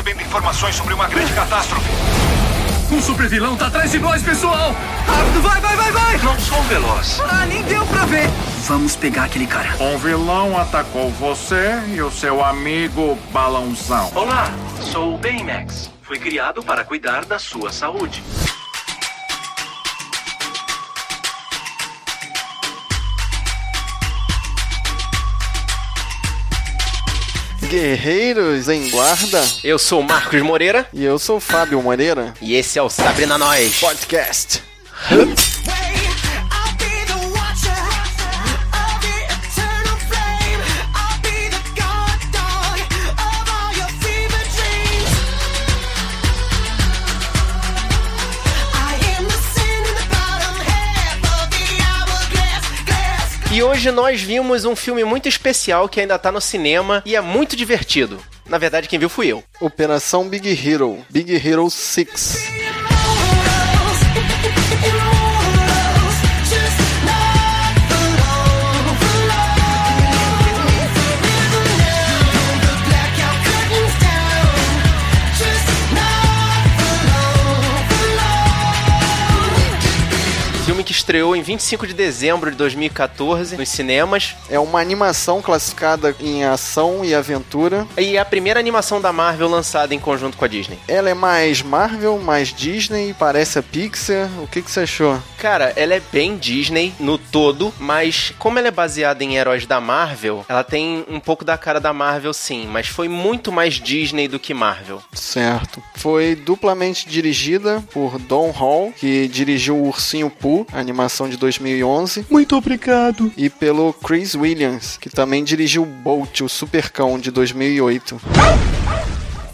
recebendo informações sobre uma grande catástrofe. Um super vilão tá atrás de nós, pessoal! Rápido, vai, vai, vai, vai! Não sou veloz. Ah, nem deu pra ver! Vamos pegar aquele cara. Um vilão atacou você e o seu amigo Balãozão. Olá, sou o Baymax. Fui criado para cuidar da sua saúde. Guerreiros em Guarda. Eu sou Marcos Moreira. E eu sou Fábio Moreira. E esse é o Sabrina Nós Podcast. E hoje nós vimos um filme muito especial que ainda tá no cinema e é muito divertido. Na verdade, quem viu fui eu. Operação Big Hero. Big Hero 6. Filme que estreou em 25 de dezembro de 2014 nos cinemas. É uma animação classificada em ação e aventura. E é a primeira animação da Marvel lançada em conjunto com a Disney. Ela é mais Marvel, mais Disney, parece a Pixar. O que, que você achou? Cara, ela é bem Disney no todo, mas como ela é baseada em heróis da Marvel, ela tem um pouco da cara da Marvel sim, mas foi muito mais Disney do que Marvel. Certo. Foi duplamente dirigida por Don Hall, que dirigiu o Ursinho Pooh, animação de 2011. Muito obrigado. E pelo Chris Williams, que também dirigiu Bolt, o Supercão, de 2008.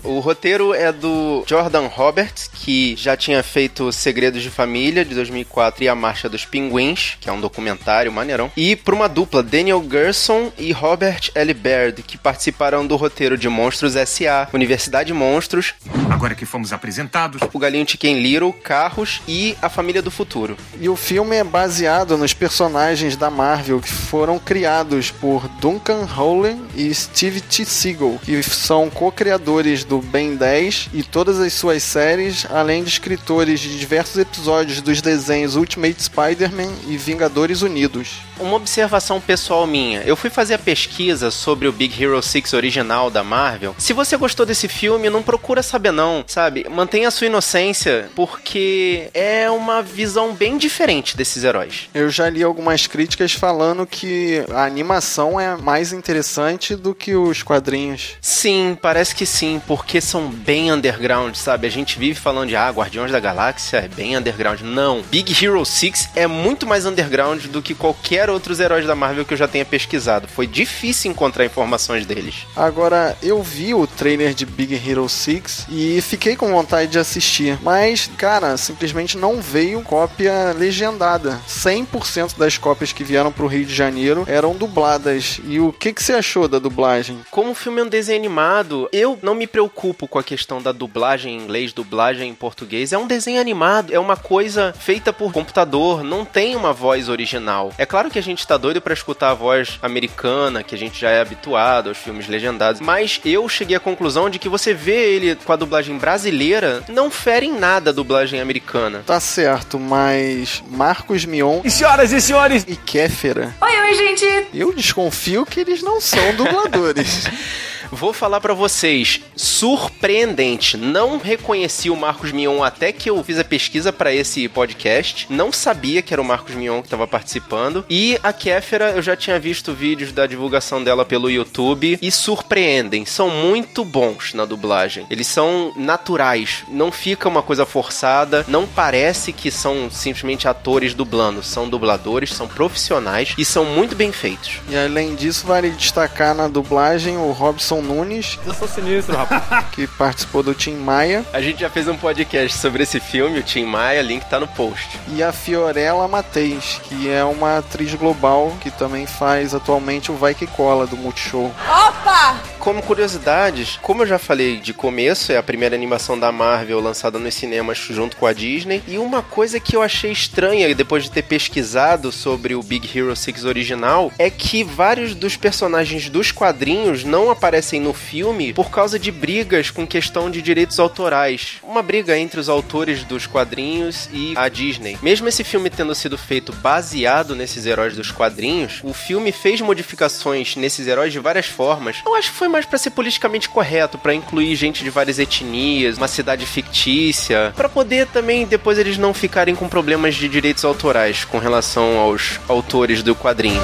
O roteiro é do Jordan Roberts, que já tinha feito Segredos de Família, de 2004, e A Marcha dos Pinguins, que é um documentário maneirão. E por uma dupla, Daniel Gerson e Robert L. Baird, que participaram do roteiro de Monstros S.A., Universidade Monstros, Agora que fomos apresentados, O Galinho Chicken Little, Carros e A Família do Futuro. E o filme é baseado nos personagens da Marvel que foram criados por Duncan Howley e Steve T. Seagal, que são co-criadores do Ben 10 e todas as suas séries, além de escritores de diversos episódios dos desenhos Ultimate Spider-Man e Vingadores Unidos. Uma observação pessoal minha. Eu fui fazer a pesquisa sobre o Big Hero 6 original da Marvel. Se você gostou desse filme, não procura saber não, sabe? Mantenha a sua inocência, porque é uma visão bem diferente desses heróis. Eu já li algumas críticas falando que a animação é mais interessante do que os quadrinhos. Sim, parece que sim, porque são bem underground, sabe? A gente vive falando de, ah, Guardiões da Galáxia é bem underground. Não. Big Hero 6 é muito mais underground do que qualquer outros heróis da Marvel que eu já tenha pesquisado. Foi difícil encontrar informações deles. Agora, eu vi o trailer de Big Hero 6 e fiquei com vontade de assistir, mas, cara, simplesmente não veio cópia legendada. 100% das cópias que vieram pro Rio de Janeiro eram dubladas. E o que, que você achou da dublagem? Como o filme é um desenho animado, eu não me preocupo com a questão da dublagem em inglês, dublagem em português. É um desenho animado, é uma coisa feita por computador, não tem uma voz original. É claro que a gente tá doido pra escutar a voz americana, que a gente já é habituado aos filmes legendados, mas eu cheguei à conclusão de que você vê ele com a dublagem brasileira, não fere em nada a dublagem americana. Tá certo, mas Marcos Mion e senhoras e senhores, e Kéfera, Oi, oi, gente! eu desconfio que eles não são dubladores. Vou falar pra vocês, surpreendente. Não reconheci o Marcos Mion até que eu fiz a pesquisa pra esse podcast. Não sabia que era o Marcos Mion que tava participando. E a Kéfera, eu já tinha visto vídeos da divulgação dela pelo YouTube e surpreendem. São muito bons na dublagem. Eles são naturais, não fica uma coisa forçada, não parece que são simplesmente atores dublando. São dubladores, são profissionais e são muito bem feitos. E além disso, vale destacar na dublagem o Robson Nunes, eu sou sinistro, rapaz. que participou do Tim Maia, A gente já fez um podcast sobre esse filme, o Tim Maia, link tá no post. e a Fiorella Mateis, que é uma atriz global que também faz atualmente o Vai Que Cola do Multishow. Opa! Como curiosidades, como eu já falei de começo, é a primeira animação da Marvel lançada nos cinemas junto com a Disney. E uma coisa que eu achei estranha depois de ter pesquisado sobre o Big Hero 6 original é que vários dos personagens dos quadrinhos não aparecem no filme por causa de brigas com questão de direitos autorais. Uma briga entre os autores dos quadrinhos e a Disney. Mesmo esse filme tendo sido feito baseado nesses heróis dos quadrinhos, o filme fez modificações nesses heróis de várias formas. Eu acho que foi mais para ser politicamente correto, para incluir gente de várias etnias, uma cidade fictícia, para poder também depois eles não ficarem com problemas de direitos autorais com relação aos autores do quadrinho.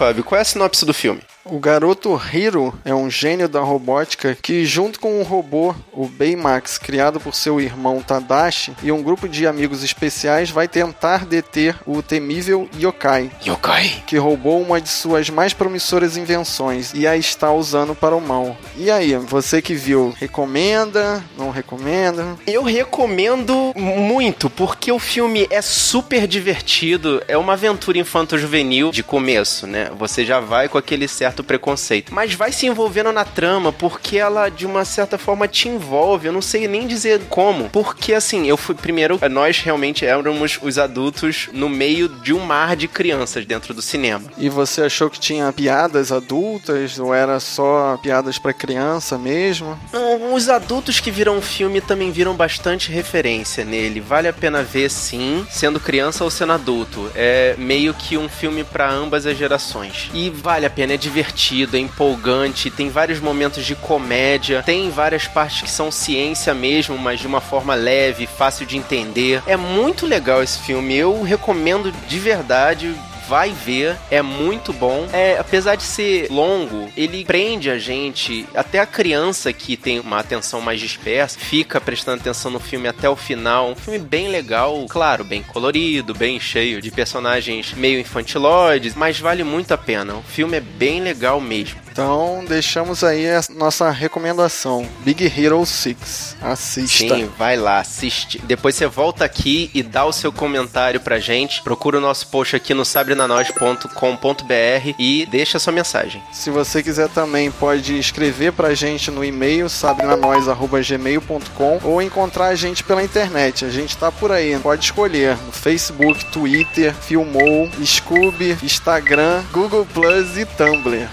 Fábio, qual é a sinopse do filme? O garoto Hiro é um gênio da robótica que, junto com um robô, o Baymax, criado por seu irmão Tadashi, e um grupo de amigos especiais, vai tentar deter o temível Yokai, Yokai. que roubou uma de suas mais promissoras invenções e a está usando para o mal. E aí, você que viu, recomenda? Não recomenda? Eu recomendo muito, porque o filme é super divertido, é uma aventura infanto-juvenil de começo, né? Você já vai com aquele certo preconceito, mas vai se envolvendo na trama, porque ela, de uma certa forma, te envolve. Eu não sei nem dizer como, porque assim, eu fui primeiro, nós realmente éramos os adultos no meio de um mar de crianças dentro do cinema. E você achou que tinha piadas adultas ou era só piadas para criança mesmo? Não, os adultos que viram o filme também viram bastante referência nele. Vale a pena ver, sim, sendo criança ou sendo adulto. É meio que um filme para ambas as gerações. E vale a pena, é divertido, é empolgante, tem vários momentos de comédia, tem várias partes que são ciência mesmo, mas de uma forma leve, fácil de entender. É muito legal esse filme, eu recomendo de verdade vai ver, é muito bom. É, apesar de ser longo, ele prende a gente, até a criança que tem uma atenção mais dispersa, fica prestando atenção no filme até o final. Um filme bem legal, claro, bem colorido, bem cheio de personagens meio infantiloides, mas vale muito a pena. O filme é bem legal mesmo. Então, deixamos aí a nossa recomendação: Big Hero 6. Assista. Sim, vai lá, assiste. Depois você volta aqui e dá o seu comentário pra gente. Procura o nosso post aqui no sabrenanois.com.br e deixa a sua mensagem. Se você quiser também, pode escrever pra gente no e-mail sabrenanois.gmail.com ou encontrar a gente pela internet. A gente tá por aí. Pode escolher no Facebook, Twitter, Filmou, Scooby, Instagram, Google Plus e Tumblr.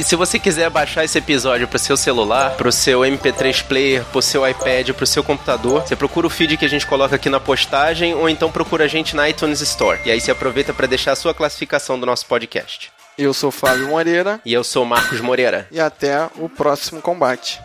E se você quiser baixar esse episódio pro seu celular, pro seu MP3 player, pro seu iPad, pro seu computador, você procura o feed que a gente coloca aqui na postagem ou então procura a gente na iTunes Store. E aí você aproveita para deixar a sua classificação do nosso podcast. Eu sou Fábio Moreira E eu sou Marcos Moreira. e até o próximo combate.